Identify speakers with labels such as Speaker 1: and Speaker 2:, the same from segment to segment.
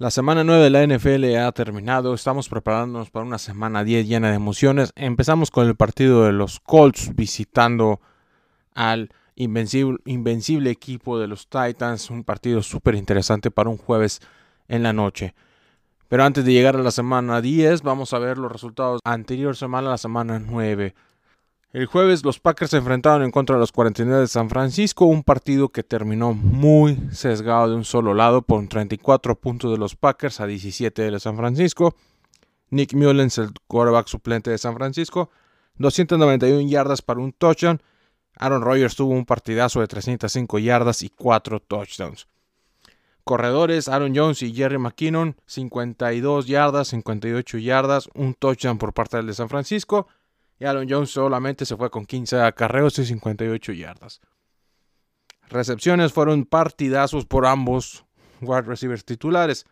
Speaker 1: La semana 9 de la NFL ha terminado. Estamos preparándonos para una semana 10 llena de emociones. Empezamos con el partido de los Colts visitando al invencible, equipo de los Titans. Un partido súper interesante para un jueves en la noche. Pero antes de llegar a la semana 10, vamos a ver los resultados anterior semana, la semana 9. El jueves los Packers se enfrentaron en contra de los 49 de San Francisco, un partido que terminó muy sesgado de un solo lado por 34 puntos de los Packers a 17 de San Francisco. Nick Mullens, el quarterback suplente de San Francisco, 291 yardas para un touchdown. Aaron Rodgers tuvo un partidazo de 305 yardas y 4 touchdowns. Corredores, Aaron Jones y Jerry McKinnon, 52 yardas, 58 yardas, un touchdown por parte del de San Francisco. Y Aaron Jones solamente se fue con 15 acarreos y 58 yardas. Recepciones fueron partidazos por ambos wide receivers titulares.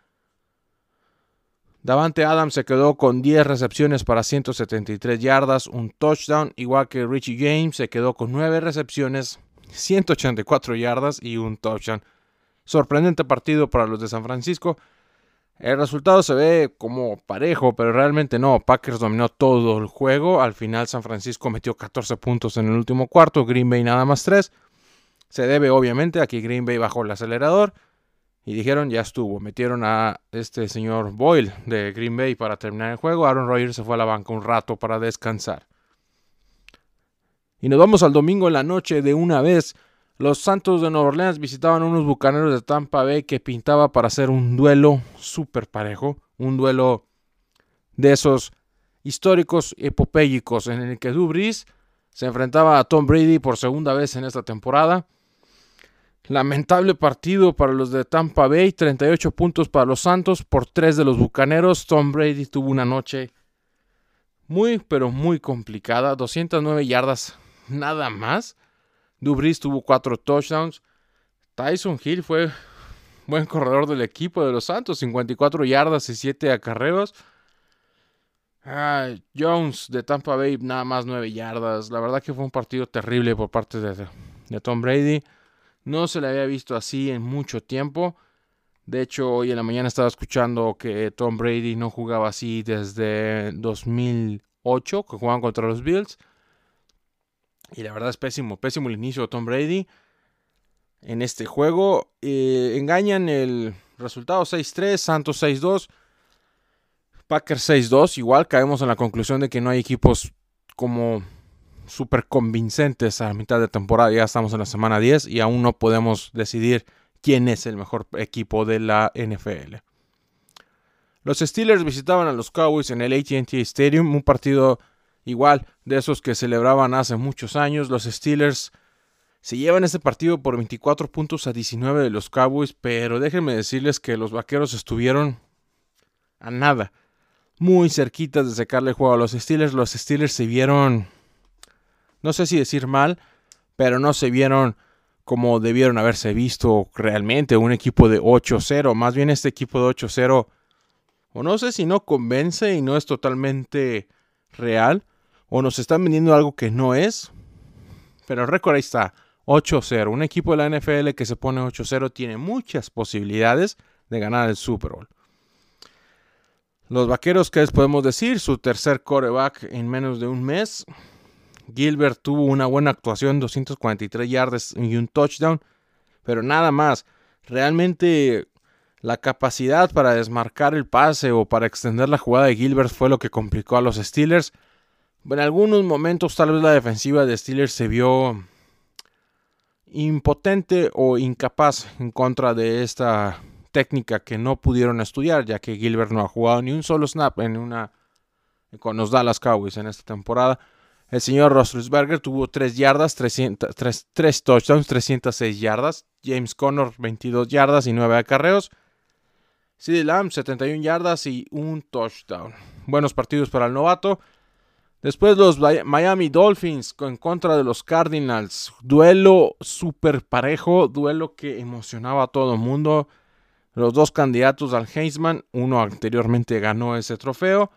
Speaker 1: Davante Adams se quedó con 10 recepciones para 173 yardas, un touchdown, igual que Richie James se quedó con 9 recepciones, 184 yardas y un touchdown. Sorprendente partido para los de San Francisco. El resultado se ve como parejo, pero realmente no. Packers dominó todo el juego. Al final San Francisco metió 14 puntos en el último cuarto. Green Bay nada más 3. Se debe obviamente a que Green Bay bajó el acelerador. Y dijeron ya estuvo. Metieron a este señor Boyle de Green Bay para terminar el juego. Aaron Rodgers se fue a la banca un rato para descansar. Y nos vamos al domingo en la noche de una vez. Los Santos de Nueva Orleans visitaban unos bucaneros de Tampa Bay que pintaba para hacer un duelo súper parejo. Un duelo de esos históricos epopélicos en el que Drew se enfrentaba a Tom Brady por segunda vez en esta temporada. Lamentable partido para los de Tampa Bay, 38 puntos para los Santos por 3 de los Bucaneros. Tom Brady tuvo una noche muy, pero muy complicada, 209 yardas nada más. Dubris tuvo 4 touchdowns. Tyson Hill fue buen corredor del equipo de los Santos, 54 yardas y 7 acarreos. Ah, Jones de Tampa Bay, nada más 9 yardas. La verdad que fue un partido terrible por parte de, de Tom Brady. No se le había visto así en mucho tiempo. De hecho, hoy en la mañana estaba escuchando que Tom Brady no jugaba así desde 2008, que jugaban contra los Bills. Y la verdad es pésimo, pésimo el inicio de Tom Brady en este juego. Eh, engañan el resultado 6-3, Santos 6-2, Packers 6-2. Igual caemos en la conclusión de que no hay equipos como súper convincentes a la mitad de temporada. Ya estamos en la semana 10 y aún no podemos decidir quién es el mejor equipo de la NFL. Los Steelers visitaban a los Cowboys en el ATT Stadium, un partido igual de esos que celebraban hace muchos años. Los Steelers se llevan este partido por 24 puntos a 19 de los Cowboys, pero déjenme decirles que los Vaqueros estuvieron a nada, muy cerquitas de sacarle juego a los Steelers. Los Steelers se vieron, no sé si decir mal, pero no se vieron como debieron haberse visto realmente un equipo de 8-0. Más bien este equipo de 8-0, o no sé si no convence y no es totalmente real, o nos están vendiendo algo que no es. Pero el récord ahí está, 8-0. Un equipo de la NFL que se pone 8-0 tiene muchas posibilidades de ganar el Super Bowl. Los vaqueros, ¿qué les podemos decir? Su tercer coreback en menos de un mes. Gilbert tuvo una buena actuación, 243 yardas y un touchdown, pero nada más. Realmente la capacidad para desmarcar el pase o para extender la jugada de Gilbert fue lo que complicó a los Steelers. En algunos momentos tal vez la defensiva de Steelers se vio impotente o incapaz en contra de esta técnica que no pudieron estudiar, ya que Gilbert no ha jugado ni un solo snap en una con los Dallas Cowboys en esta temporada. El señor Roethlisberger tuvo 3 yardas, 300, 3, 3 touchdowns, 306 yardas. James Conner 22 yardas y 9 acarreos. CeeDee Lamb 71 yardas y un touchdown. Buenos partidos para el novato. Después los Miami Dolphins en contra de los Cardinals. Duelo súper parejo, duelo que emocionaba a todo el mundo. Los dos candidatos al Heisman, uno anteriormente ganó ese trofeo.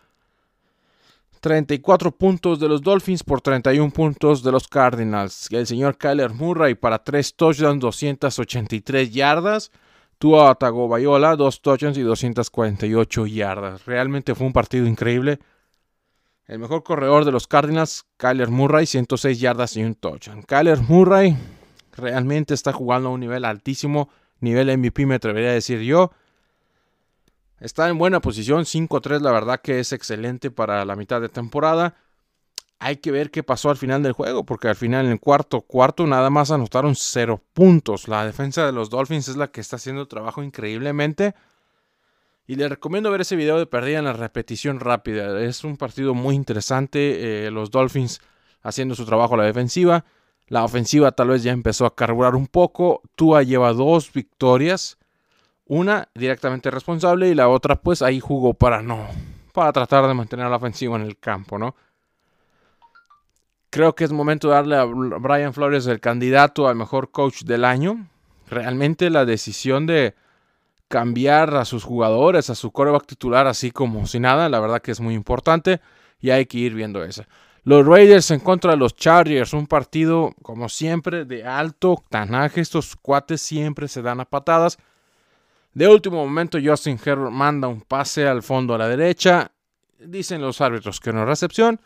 Speaker 1: 34 puntos de los Dolphins por 31 puntos de los Cardinals. El señor Kyler Murray para 3 touchdowns, 283 yardas. Tua Tagovailoa, 2 touchdowns y 248 yardas. Realmente fue un partido increíble. El mejor corredor de los Cardinals, Kyler Murray, 106 yardas y un touchdown. Kyler Murray realmente está jugando a un nivel altísimo, nivel MVP me atrevería a decir yo. Está en buena posición, 5-3 la verdad que es excelente para la mitad de temporada. Hay que ver qué pasó al final del juego, porque al final en el cuarto cuarto nada más anotaron 0 puntos. La defensa de los Dolphins es la que está haciendo trabajo increíblemente. Y les recomiendo ver ese video de perdida en la repetición rápida. Es un partido muy interesante. Eh, los Dolphins haciendo su trabajo a la defensiva. La ofensiva tal vez ya empezó a carburar un poco. Tua lleva dos victorias. Una directamente responsable y la otra pues ahí jugó para no, para tratar de mantener la ofensiva en el campo, ¿no? Creo que es momento de darle a Brian Flores el candidato al mejor coach del año. Realmente la decisión de cambiar a sus jugadores, a su coreback titular, así como si nada, la verdad que es muy importante y hay que ir viendo eso. Los Raiders en contra de los Chargers, un partido como siempre de alto octanaje. Estos cuates siempre se dan a patadas. De último momento, Justin Herbert manda un pase al fondo a la derecha. Dicen los árbitros que no recepción.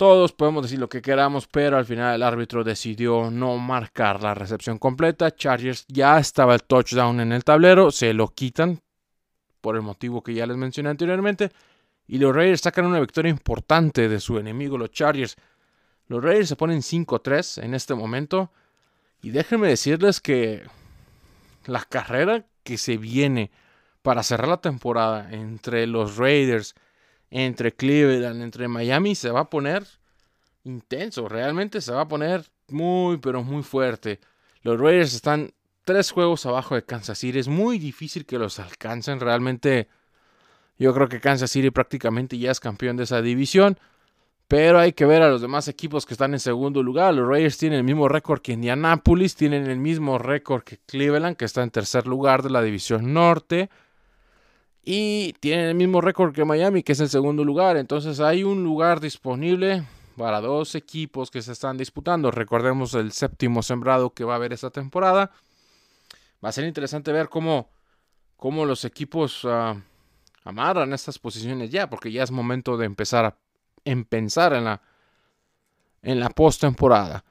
Speaker 1: Todos podemos decir lo que queramos, pero al final el árbitro decidió no marcar la recepción completa. Chargers ya estaba el touchdown en el tablero, se lo quitan por el motivo que ya les mencioné anteriormente. Y los Raiders sacan una victoria importante de su enemigo, los Chargers. Los Raiders se ponen 5-3 en este momento. Y déjenme decirles que la carrera que se viene para cerrar la temporada entre los Raiders, entre Cleveland, entre Miami, se va a poner intenso. Realmente se va a poner muy, pero muy fuerte. Los Raiders están tres juegos abajo de Kansas City. Es muy difícil que los alcancen. Realmente yo creo que Kansas City prácticamente ya es campeón de esa división. Pero hay que ver a los demás equipos que están en segundo lugar. Los Raiders tienen el mismo récord que Indianapolis, tienen el mismo récord que Cleveland, que está en tercer lugar de la división norte. Y tienen el mismo récord que Miami, que es el segundo lugar. Entonces hay un lugar disponible para dos equipos que se están disputando. Recordemos el séptimo sembrado que va a haber esta temporada. Va a ser interesante ver cómo, cómo los equipos uh, amarran estas posiciones ya, porque ya es momento de empezar a en pensar en la, en la postemporada.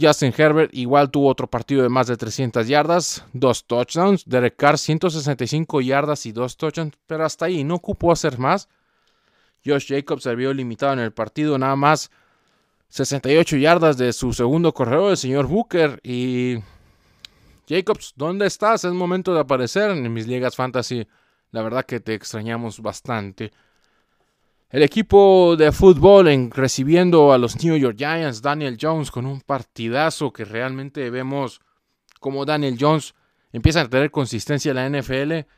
Speaker 1: Justin Herbert igual tuvo otro partido de más de 300 yardas, dos touchdowns. Derek Carr 165 yardas y dos touchdowns, pero hasta ahí no ocupó hacer más. Josh Jacobs se vio limitado en el partido, nada más 68 yardas de su segundo corredor, el señor Booker. Y Jacobs, ¿dónde estás? Es momento de aparecer en mis ligas fantasy. La verdad que te extrañamos bastante. El equipo de fútbol en, recibiendo a los New York Giants, Daniel Jones, con un partidazo que realmente vemos como Daniel Jones empieza a tener consistencia en la NFL,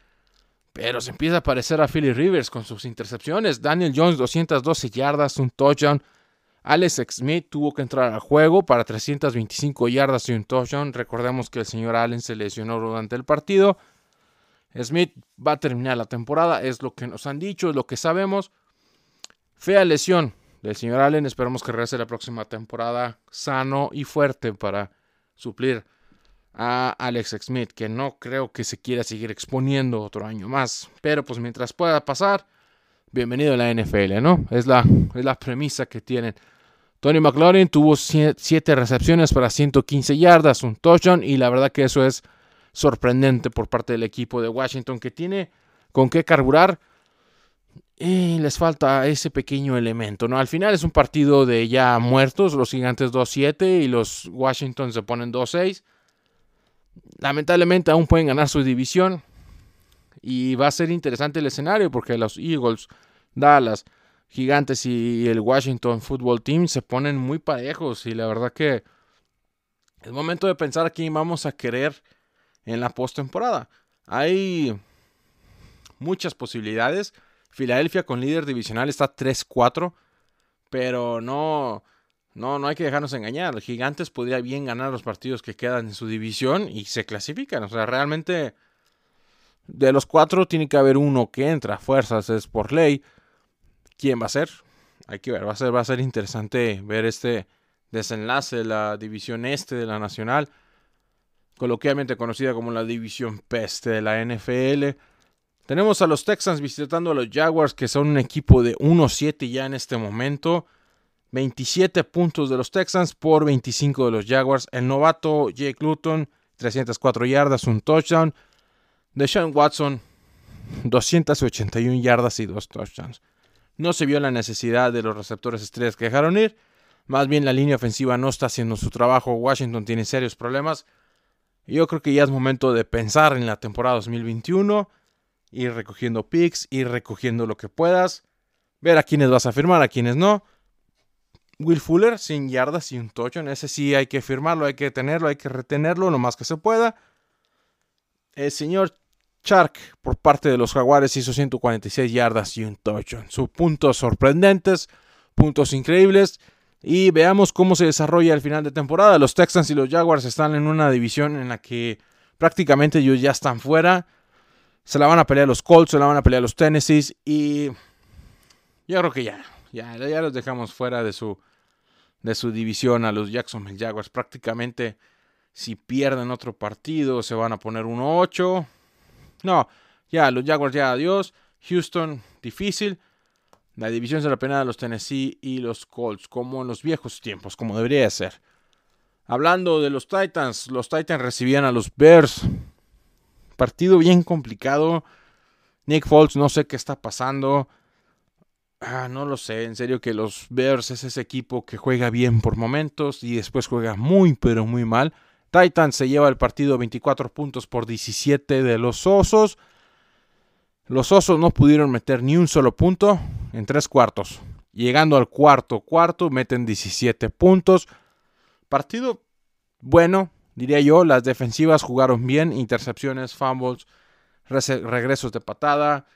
Speaker 1: pero se empieza a parecer a Philly Rivers con sus intercepciones. Daniel Jones, 212 yardas, un touchdown. Alex Smith tuvo que entrar al juego para 325 yardas y un touchdown. Recordemos que el señor Allen se lesionó durante el partido. Smith va a terminar la temporada, es lo que nos han dicho, es lo que sabemos. Fea lesión del señor Allen. Esperamos que regrese la próxima temporada sano y fuerte para suplir a Alex Smith, que no creo que se quiera seguir exponiendo otro año más. Pero pues mientras pueda pasar, bienvenido a la NFL, ¿no? Es la, es la premisa que tienen. Tony McLaurin tuvo 7 recepciones para 115 yardas, un touchdown, y la verdad que eso es sorprendente por parte del equipo de Washington, que tiene con qué carburar les falta ese pequeño elemento, ¿no? Al final es un partido de ya muertos, los gigantes 2-7 y los Washington se ponen 2-6. Lamentablemente aún pueden ganar su división y va a ser interesante el escenario porque los Eagles, Dallas, Gigantes y el Washington Football Team se ponen muy parejos y la verdad que es momento de pensar a quién vamos a querer en la postemporada. Hay muchas posibilidades Filadelfia con líder divisional está 3-4. Pero no, no, no hay que dejarnos engañar. Los gigantes podría bien ganar los partidos que quedan en su división y se clasifican. O sea, realmente de los cuatro tiene que haber uno que entra fuerzas, es por ley. ¿Quién va a ser? Hay que ver, va a ser, va a ser interesante ver este desenlace de la división este de la Nacional, coloquialmente conocida como la división peste de la NFL. Tenemos a los Texans visitando a los Jaguars, que son un equipo de 1-7 ya en este momento. 27 puntos de los Texans por 25 de los Jaguars. El novato Jake Luton, 304 yardas, un touchdown. Deshaun Watson, 281 yardas y dos touchdowns. No se vio la necesidad de los receptores estrellas que dejaron ir. Más bien la línea ofensiva no está haciendo su trabajo. Washington tiene serios problemas. Yo creo que ya es momento de pensar en la temporada 2021. Ir recogiendo picks, ir recogiendo lo que puedas. Ver a quienes vas a firmar, a quienes no. Will Fuller sin yardas un touchdown. Ese sí hay que firmarlo, hay que tenerlo, hay que retenerlo lo más que se pueda. El señor Chark por parte de los Jaguares hizo 146 yardas y un touchdown. Sus puntos sorprendentes, puntos increíbles. Y veamos cómo se desarrolla el final de temporada. Los Texans y los Jaguars están en una división en la que prácticamente ellos ya están fuera. Se la van a pelear los Colts, se la van a pelear los Tennessee. Y yo creo que ya, ya, ya los dejamos fuera de su, de su división a los Jacksonville Jaguars. Prácticamente si pierden otro partido se van a poner 1-8. No, ya, los Jaguars ya adiós. Houston, difícil. La división se la pena a los Tennessee y los Colts, como en los viejos tiempos, como debería ser. Hablando de los Titans, los Titans recibían a los Bears. Partido bien complicado. Nick Foles, no sé qué está pasando. Ah, no lo sé, en serio que los Bears es ese equipo que juega bien por momentos y después juega muy pero muy mal. Titans se lleva el partido 24 puntos por 17 de los Osos. Los Osos no pudieron meter ni un solo punto en tres cuartos. Llegando al cuarto cuarto, meten 17 puntos. Partido bueno, diría yo. Las defensivas jugaron bien. Intercepciones, fumbles, regresos de patada.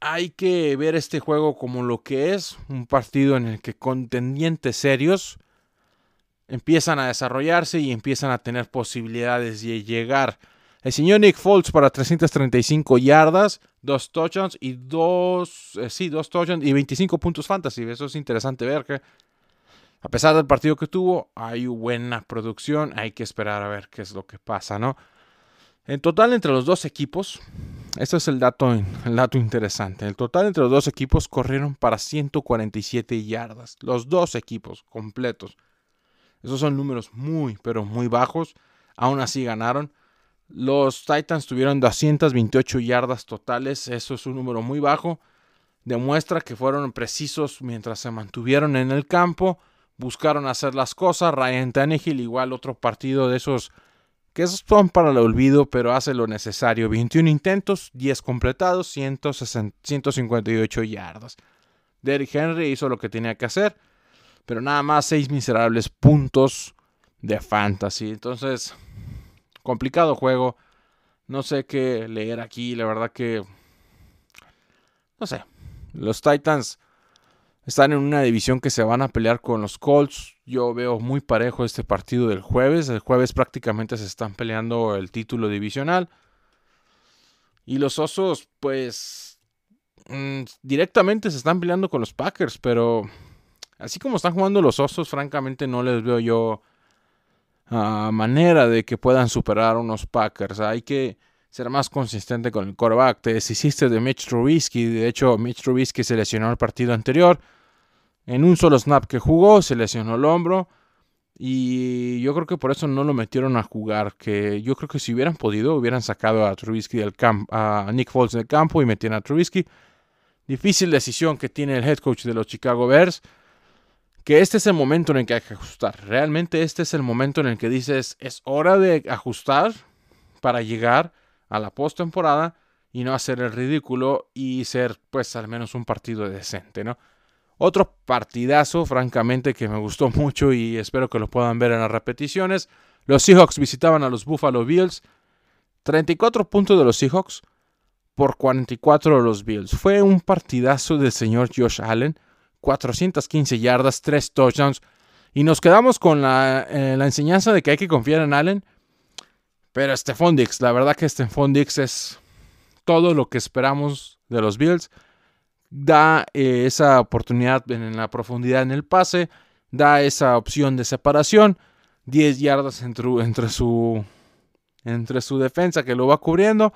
Speaker 1: Hay que ver este juego como lo que es. Un partido en el que contendientes serios empiezan a desarrollarse y empiezan a tener posibilidades de llegar el señor Nick Foles para 335 yardas, dos touchdowns y dos, eh, sí, dos touchdowns y 25 puntos fantasy. Eso es interesante ver que a pesar del partido que tuvo, hay buena producción. Hay que esperar a ver qué es lo que pasa, ¿no? En total entre los dos equipos, este es el dato, el dato interesante. En total entre los dos equipos corrieron para 147 yardas. Los dos equipos completos. Esos son números muy, pero muy bajos. Aún así ganaron. Los Titans tuvieron 228 yardas totales, eso es un número muy bajo. Demuestra que fueron precisos mientras se mantuvieron en el campo, buscaron hacer las cosas. Ryan Tannehill, igual otro partido de esos que son para el olvido, pero hace lo necesario. 21 intentos, 10 completados, 158 yardas. Derrick Henry hizo lo que tenía que hacer, pero nada más 6 miserables puntos de fantasy. Entonces, complicado juego. No sé qué leer aquí. La verdad que... No sé. Los Titans están en una división que se van a pelear con los Colts. Yo veo muy parejo este partido del jueves. El jueves prácticamente se están peleando el título divisional. Y los Osos, pues... Mm, directamente se están peleando con los Packers. Pero... Así como están jugando los Osos, francamente no les veo yo manera de que puedan superar unos Packers. Hay que ser más consistente con el quarterback. Te deshiciste de Mitch Trubisky. De hecho, Mitch Trubisky se lesionó el partido anterior. En un solo snap que jugó, se lesionó el hombro. Y yo creo que por eso no lo metieron a jugar. Que yo creo que si hubieran podido, hubieran sacado a Trubisky del campo, a Nick Foles del campo y metían a Trubisky. Difícil decisión que tiene el head coach de los Chicago Bears que este es el momento en el que hay que ajustar. Realmente este es el momento en el que dices, es hora de ajustar para llegar a la postemporada y no hacer el ridículo y ser pues al menos un partido decente, ¿no? Otro partidazo, francamente, que me gustó mucho y espero que lo puedan ver en las repeticiones. Los Seahawks visitaban a los Buffalo Bills. 34 puntos de los Seahawks por 44 de los Bills. Fue un partidazo del señor Josh Allen 415 yardas, 3 touchdowns. Y nos quedamos con la, eh, la enseñanza de que hay que confiar en Allen. Pero Stephon Dix, la verdad que Stephon Dix es todo lo que esperamos de los Bills. Da eh, esa oportunidad en, la profundidad en el pase, da esa opción de separación, 10 yardas entre, su, entre su defensa que lo va cubriendo.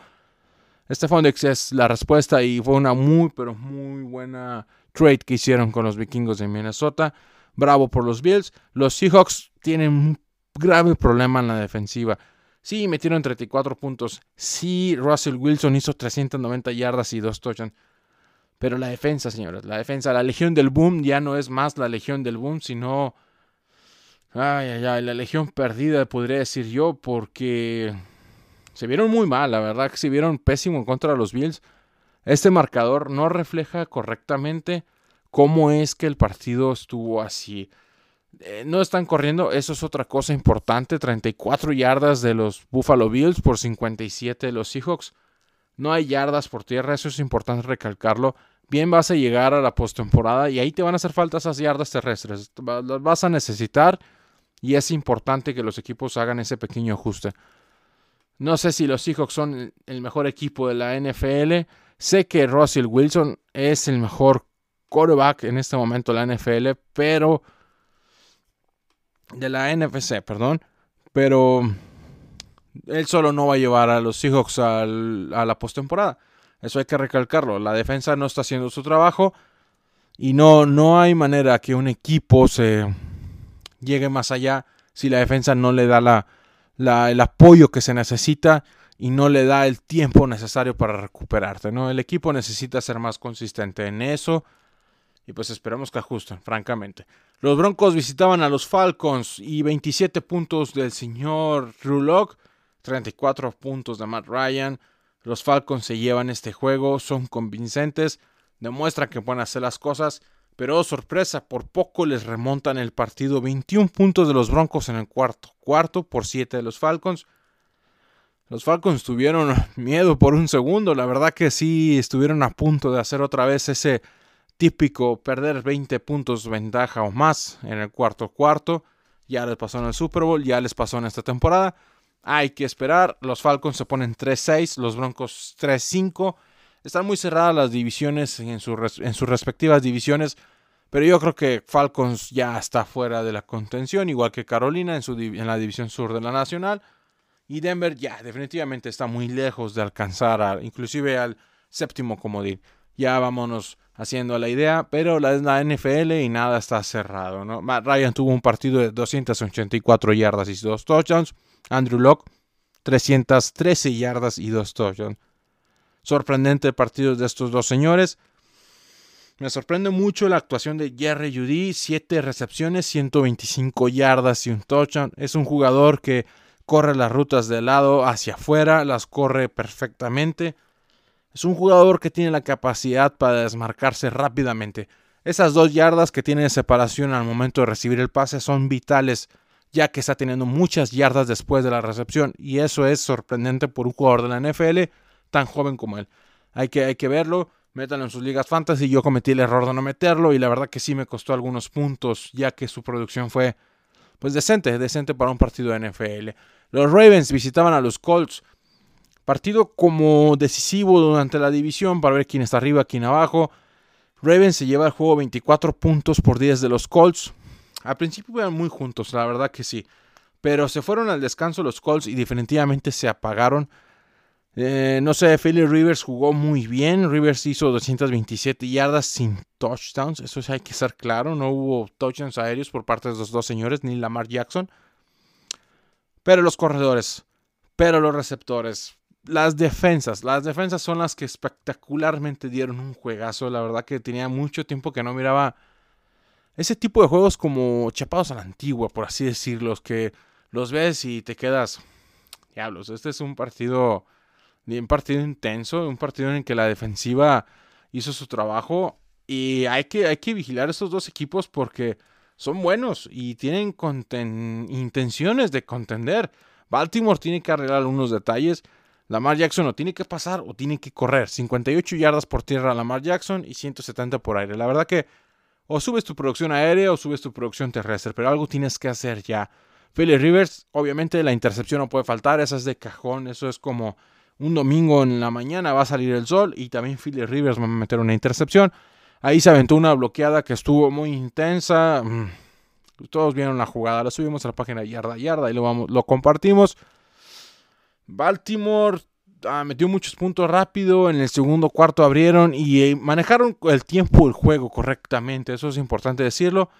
Speaker 1: Stephon Dix es la respuesta y fue una muy, pero muy buena trade que hicieron con los vikingos de Minnesota. Bravo por los Bills. Los Seahawks tienen un grave problema en la defensiva. Sí, metieron 34 puntos. Sí, Russell Wilson hizo 390 yardas y dos touchdowns. Pero la defensa, señores, la defensa, la Legión del Boom ya no es más la Legión del Boom, sino... Ay, ay, ay, la Legión perdida, podría decir yo, porque se vieron muy mal, la verdad que se vieron pésimo contra los Bills. Este marcador no refleja correctamente cómo es que el partido estuvo así. Eh, no están corriendo, eso es otra cosa importante. 34 yardas de los Buffalo Bills por 57 de los Seahawks. No hay yardas por tierra, eso es importante recalcarlo. Bien vas a llegar a la postemporada y ahí te van a hacer falta esas yardas terrestres. Las vas a necesitar y es importante que los equipos hagan ese pequeño ajuste. No sé si los Seahawks son el mejor equipo de la NFL. Sé que Russell Wilson es el mejor quarterback en este momento de la NFL, pero de la NFC, perdón, pero él solo no va a llevar a los Seahawks a la postemporada. Eso hay que recalcarlo. La defensa no está haciendo su trabajo y no, no hay manera que un equipo se llegue más allá si la defensa no le da la, el apoyo que se necesita y no le da el tiempo necesario para recuperarte. ¿no? El equipo necesita ser más consistente en eso y pues esperamos que ajusten, francamente. Los Broncos visitaban a los Falcons y 27 puntos del señor Rulock, 34 puntos de Matt Ryan. Los Falcons se llevan este juego, son convincentes, demuestran que pueden hacer las cosas, pero oh, sorpresa, por poco les remontan el partido. 21 puntos de los Broncos en el cuarto, cuarto por 7 de los Falcons. Los Falcons tuvieron miedo por un segundo, la verdad que sí estuvieron a punto de hacer otra vez ese típico perder 20 puntos ventaja o más en el cuarto cuarto. Ya les pasó en el Super Bowl, ya les pasó en esta temporada. Hay que esperar. Los Falcons se ponen 3-6, los Broncos 3-5. Están muy cerradas las divisiones en, sus respectivas divisiones. Pero yo creo que Falcons ya está fuera de la contención, igual que Carolina en, la división sur de la Nacional. Y Denver ya definitivamente está muy lejos de alcanzar inclusive al séptimo comodín. Ya vámonos haciendo la idea, pero la la NFL y nada está cerrado. ¿no? Ryan tuvo un partido de 284 yardas y 2 touchdowns. Andrew Locke, 313 yardas y 2 touchdowns. Sorprendente partido de estos dos señores. Me sorprende mucho la actuación de Jerry Judy, 7 recepciones, 125 yardas y un touchdown. Es un jugador que corre las rutas de lado hacia afuera, las corre perfectamente. Es un jugador que tiene la capacidad para desmarcarse rápidamente. Esas dos yardas que tiene de separación al momento de recibir el pase son vitales, ya que está teniendo muchas yardas después de la recepción, y eso es sorprendente por un jugador de la NFL tan joven como él. Hay que, hay que verlo, métanlo en sus ligas fantasy. Yo cometí el error de no meterlo, y la verdad que sí me costó algunos puntos, ya que su producción fue pues decente, decente para un partido de NFL. Los Ravens visitaban a los Colts. Partido como decisivo durante la división para ver quién está arriba, quién abajo. Ravens se lleva el juego 24 puntos por 10 de los Colts. Al principio eran muy juntos, la verdad que sí. Pero se fueron al descanso los Colts y definitivamente se apagaron. Eh, no sé, Philly Rivers jugó muy bien. Rivers hizo 227 yardas sin touchdowns. Eso hay que ser claro. No hubo touchdowns aéreos por parte de los dos señores, ni Lamar Jackson. Pero los corredores, pero los receptores, las defensas, las defensas son las que espectacularmente dieron un juegazo. La verdad que tenía mucho tiempo que no miraba ese tipo de juegos como chapados a la antigua, por así decirlo, que los ves y te quedas, diablos, este es un partido, un partido intenso, un partido en el que la defensiva hizo su trabajo y hay que, hay que vigilar a estos dos equipos porque son buenos y tienen intenciones de contender. Baltimore tiene que arreglar unos detalles. Lamar Jackson o tiene que pasar o tiene que correr. 58 yardas por tierra Lamar Jackson y 170 por aire. La verdad que o subes tu producción aérea o subes tu producción terrestre, pero algo tienes que hacer ya. Philly Rivers, obviamente la intercepción no puede faltar, esa es de cajón, eso es como un domingo en la mañana va a salir el sol y también Philly Rivers va a meter una intercepción. Ahí se aventó una bloqueada que estuvo muy intensa. Mm, todos vieron la jugada, la subimos a la página yarda yarda y lo, vamos, lo compartimos. Baltimore ah, metió muchos puntos rápido, en el segundo cuarto abrieron y eh, manejaron el tiempo del juego correctamente, eso es importante decirlo.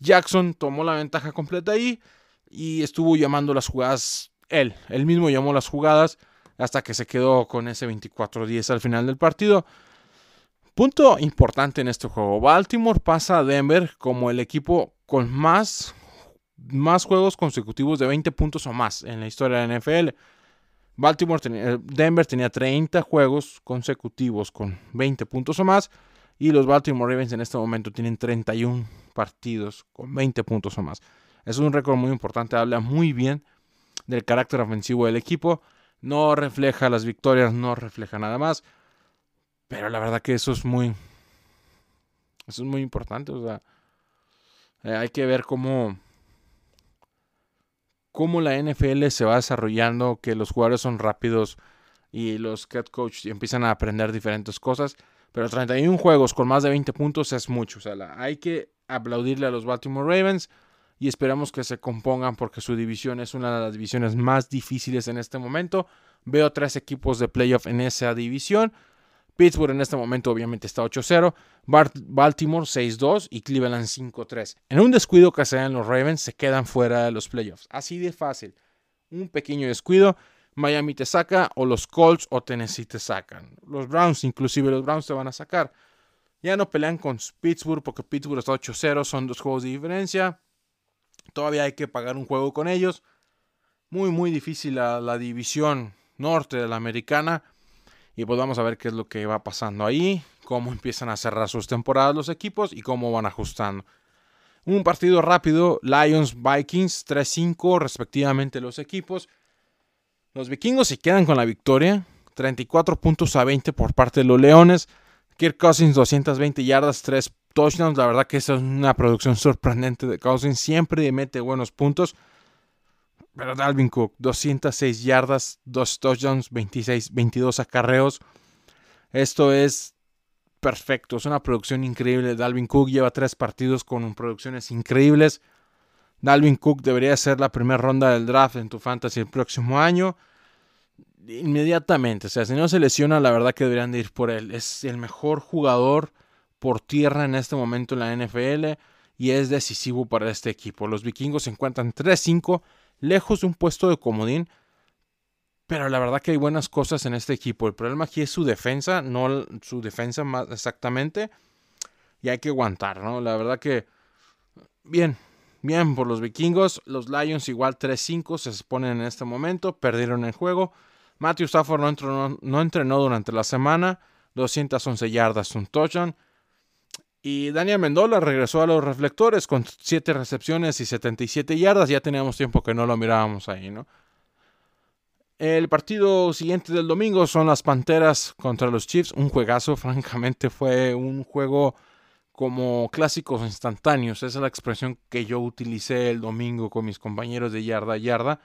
Speaker 1: Jackson tomó la ventaja completa ahí y estuvo llamando las jugadas él, él mismo llamó las jugadas hasta que se quedó con ese 24-10 al final del partido. Punto importante en este juego. Baltimore pasa a Denver como el equipo con más, más juegos consecutivos de 20 puntos o más en la historia de la NFL. Baltimore eh, Denver tenía 30 juegos consecutivos con 20 puntos o más. Y los Baltimore Ravens en este momento tienen 31 partidos con 20 puntos o más. Es un récord muy importante, habla muy bien del carácter ofensivo del equipo. No refleja las victorias, no refleja nada más. Pero la verdad que eso es muy. Eso es muy importante. O sea. Eh, hay que ver cómo. Cómo la NFL se va desarrollando. Que los jugadores son rápidos. Y los cat coach empiezan a aprender diferentes cosas. Pero 31 juegos con más de 20 puntos es mucho. O sea, hay que aplaudirle a los Baltimore Ravens y esperamos que se compongan porque su división es una de las divisiones más difíciles en este momento. Veo tres equipos de playoff en esa división. Pittsburgh en este momento obviamente está 8-0, Baltimore 6-2 y Cleveland 5-3. En un descuido que sean los Ravens se quedan fuera de los playoffs. Así de fácil. Un pequeño descuido, Miami te saca o los Colts o Tennessee te sacan. Los Browns, inclusive los Browns te van a sacar. Ya no pelean con Pittsburgh porque Pittsburgh está 8-0, son dos juegos de diferencia. Todavía hay que pagar un juego con ellos. Muy, muy difícil la, división norte de la americana. Y pues vamos a ver qué es lo que va pasando ahí, cómo empiezan a cerrar sus temporadas los equipos y cómo van ajustando. Un partido rápido, Lions Vikings 3-5 respectivamente los equipos. Los vikingos se quedan con la victoria, 34 puntos a 20 por parte de los Leones. Kirk Cousins 220 yardas, 3 touchdowns. La verdad que esa es una producción sorprendente de Cousins. Siempre mete buenos puntos. Pero Dalvin Cook, 206 yardas, 2 touchdowns, 26, 22 acarreos. Esto es perfecto. Es una producción increíble. Dalvin Cook lleva tres partidos con producciones increíbles. Dalvin Cook debería ser la primera ronda del draft en tu fantasy el próximo año. Inmediatamente. O sea, si no se lesiona, la verdad que deberían de ir por él. Es el mejor jugador por tierra en este momento en la NFL y es decisivo para este equipo. Los vikingos se encuentran 3-5, lejos de un puesto de comodín, pero la verdad que hay buenas cosas en este equipo. El problema aquí es su defensa, no su defensa más exactamente, y hay que aguantar, ¿no? La verdad que bien, bien por los vikingos. Los Lions igual 3-5 se exponen en este momento, perdieron el juego. Matthew Stafford no entrenó, no entrenó durante la semana, 211 yardas, un touchdown. Y Daniel Mendola regresó a los reflectores con 7 recepciones y 77 yardas. Ya teníamos tiempo que no lo mirábamos ahí, ¿no? El partido siguiente del domingo son las Panteras contra los Chiefs. Un juegazo, francamente, fue un juego como clásicos instantáneos. Esa es la expresión que yo utilicé el domingo con mis compañeros de yarda a yarda.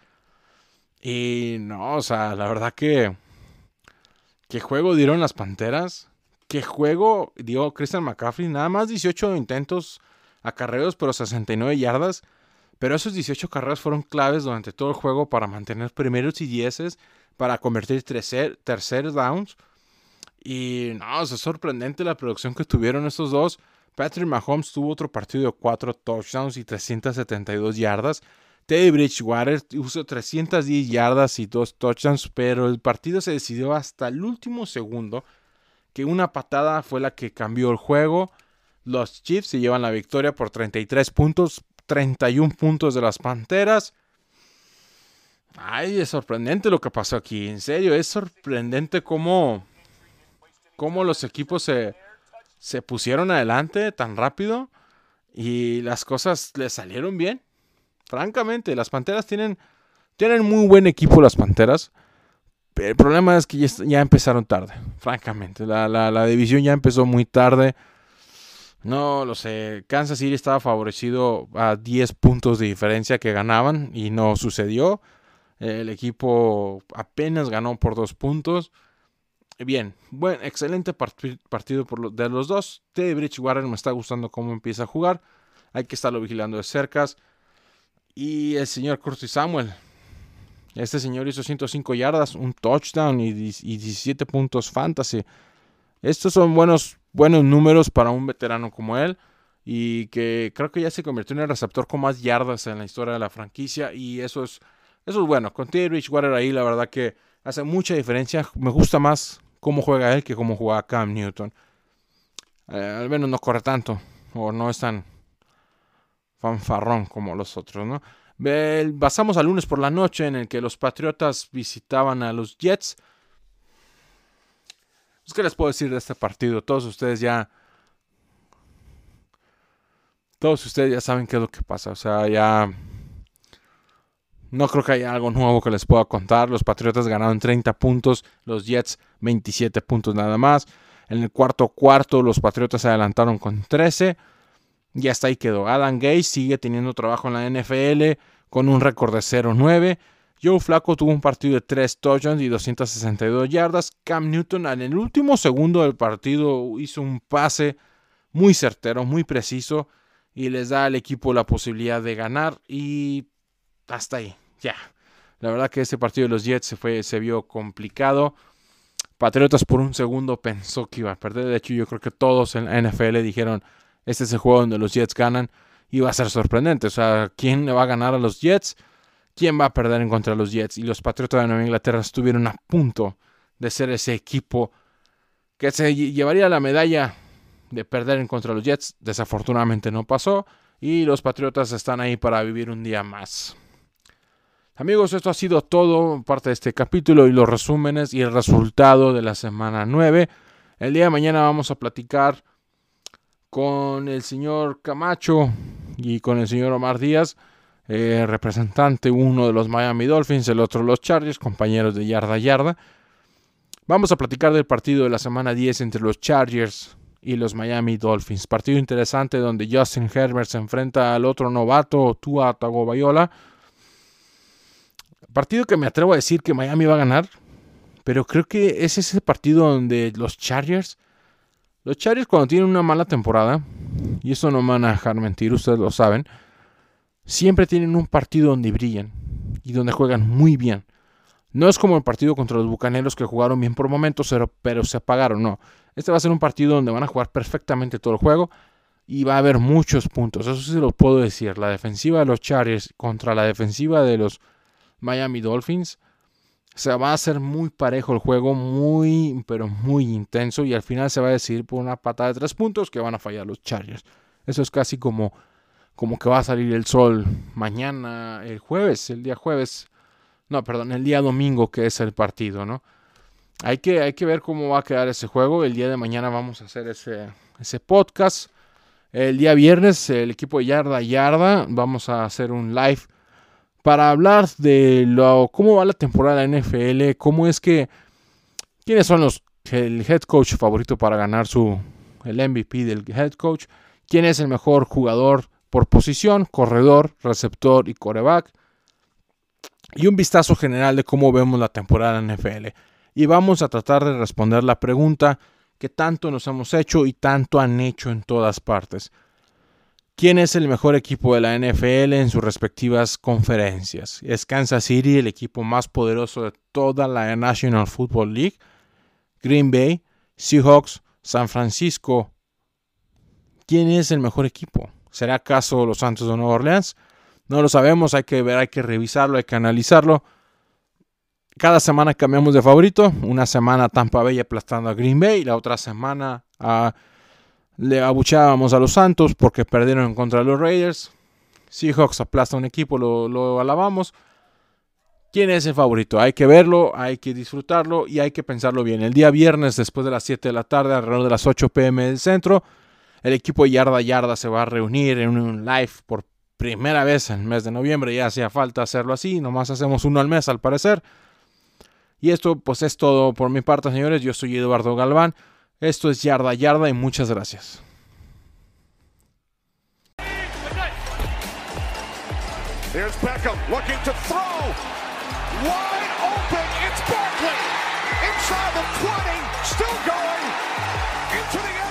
Speaker 1: Y no, o sea, la verdad que. ¿Qué juego dieron las Panteras? ¿Qué juego dio Christian McCaffrey? Nada más 18 intentos acarreos, pero 69 yardas. Pero esos 18 carreras fueron claves durante todo el juego para mantener primeros y dieces, para convertir tercer, terceros downs. Y no, es sorprendente la producción que tuvieron estos dos. Patrick Mahomes tuvo otro partido de 4 touchdowns y 372 yardas. Teddy Bridgewater usó 310 yardas y 2 touchdowns, pero el partido se decidió hasta el último segundo que una patada fue la que cambió el juego. Los Chiefs se llevan la victoria por 33 puntos, 31 puntos de las Panteras. Ay, es sorprendente lo que pasó aquí. En serio, es sorprendente cómo, cómo los equipos se, se pusieron adelante tan rápido y las cosas les salieron bien. Francamente, las Panteras tienen, tienen muy buen equipo las Panteras. El problema es que ya, empezaron tarde, francamente. La, división ya empezó muy tarde. No lo sé. Kansas City estaba favorecido a 10 puntos de diferencia que ganaban y no sucedió. El equipo apenas ganó por 2 puntos. Bien, buen, excelente partido por de los dos. Teddy Bridgewater me está gustando cómo empieza a jugar. Hay que estarlo vigilando de cerca. Y el señor Curtis Samuel. Este señor hizo 105 yardas, un touchdown y, 17 puntos fantasy. Estos son buenos, buenos números para un veterano como él. Y que creo que ya se convirtió en el receptor con más yardas en la historia de la franquicia. Y eso es, eso es bueno. Con Teddy Bridgewater ahí, la verdad que hace mucha diferencia. Me gusta más cómo juega él que cómo juega Cam Newton. Eh, al menos no corre tanto. O no es tan fanfarrón como los otros, ¿no? Pasamos al lunes por la noche en el que los Patriotas visitaban a los Jets. Pues, ¿Qué les puedo decir de este partido? Todos ustedes ya... Todos ustedes ya saben qué es lo que pasa. O sea, ya... No creo que haya algo nuevo que les pueda contar. Los Patriotas ganaron 30 puntos, los Jets 27 puntos nada más. En el cuarto cuarto los Patriotas se adelantaron con 13. Y hasta ahí quedó. Adam Gase sigue teniendo trabajo en la NFL con un récord de 0-9. Joe Flaco tuvo un partido de 3 touchdowns y 262 yardas. Cam Newton en el último segundo del partido hizo un pase muy certero, muy preciso y les da al equipo la posibilidad de ganar y hasta ahí, ya. La verdad que ese partido de los Jets se, fue, se vio complicado. Patriotas por un segundo pensó que iba a perder. De hecho, yo creo que todos en la NFL dijeron, este es el juego donde los Jets ganan y va a ser sorprendente. O sea, ¿quién va a ganar a los Jets? ¿Quién va a perder en contra de los Jets? Y los Patriotas de Nueva Inglaterra estuvieron a punto de ser ese equipo que se llevaría la medalla de perder en contra de los Jets. Desafortunadamente no pasó. Y los Patriotas están ahí para vivir un día más. Amigos, esto ha sido todo parte de este capítulo y los resúmenes y el resultado de la semana 9. El día de mañana vamos a platicar con el señor Camacho y con el señor Omar Díaz, eh, representante uno de los Miami Dolphins, el otro los Chargers, compañeros de yarda a yarda. Vamos a platicar del partido de la semana 10 entre los Chargers y los Miami Dolphins. Partido interesante donde Justin Herbert se enfrenta al otro novato, Tua Tagovailoa. Partido que me atrevo a decir que Miami va a ganar, pero creo que es ese partido donde los Chargers los Chargers cuando tienen una mala temporada, y eso no me van a dejar mentir, ustedes lo saben, siempre tienen un partido donde brillan y donde juegan muy bien. No es como el partido contra los Bucaneros que jugaron bien por momentos, pero, se apagaron, no. Este va a ser un partido donde van a jugar perfectamente todo el juego y va a haber muchos puntos. Eso sí lo puedo decir. La defensiva de los Chargers contra la defensiva de los Miami Dolphins se va a hacer muy parejo el juego, muy, pero muy intenso. Y al final se va a decidir por una patada de tres puntos que van a fallar los Chargers. Eso es casi como, como que va a salir el sol mañana, el jueves, el día jueves. No, perdón, el día domingo que es el partido, ¿no? Hay que, hay que ver cómo va a quedar ese juego. El día de mañana vamos a hacer ese, ese podcast. El día viernes, el equipo de Yarda Yarda, vamos a hacer un live para hablar de lo, cómo va la temporada NFL, cómo es que, quiénes son los, el head coach favorito para ganar su, el MVP del head coach, quién es el mejor jugador por posición, corredor, receptor y coreback, y un vistazo general de cómo vemos la temporada NFL. Y vamos a tratar de responder la pregunta que tanto nos hemos hecho y tanto han hecho en todas partes. ¿Quién es el mejor equipo de la NFL en sus respectivas conferencias? ¿Es Kansas City el equipo más poderoso de toda la National Football League? Green Bay, Seahawks, San Francisco. ¿Quién es el mejor equipo? ¿Será acaso los Santos de Nueva Orleans? No lo sabemos, hay que ver, hay que revisarlo, hay que analizarlo. Cada semana cambiamos de favorito. Una semana Tampa Bay aplastando a Green Bay, la otra semana a le abuchábamos a los Santos porque perdieron contra los Raiders. Seahawks aplasta un equipo, lo, alabamos. ¿Quién es el favorito? Hay que verlo, hay que disfrutarlo y hay que pensarlo bien. El día viernes, después de las 7 de la tarde, alrededor de las 8 pm del centro, el equipo Yarda Yarda se va a reunir en un live por primera vez en el mes de noviembre. Ya hacía falta hacerlo así, nomás hacemos uno al mes al parecer. Y esto pues es todo por mi parte, señores. Yo soy Eduardo Galván. Esto es Yarda Yarda y muchas gracias.
Speaker 2: Here's Beckham looking to throw. Wide open. It's Barkley. Inside the 20. Still going. Into the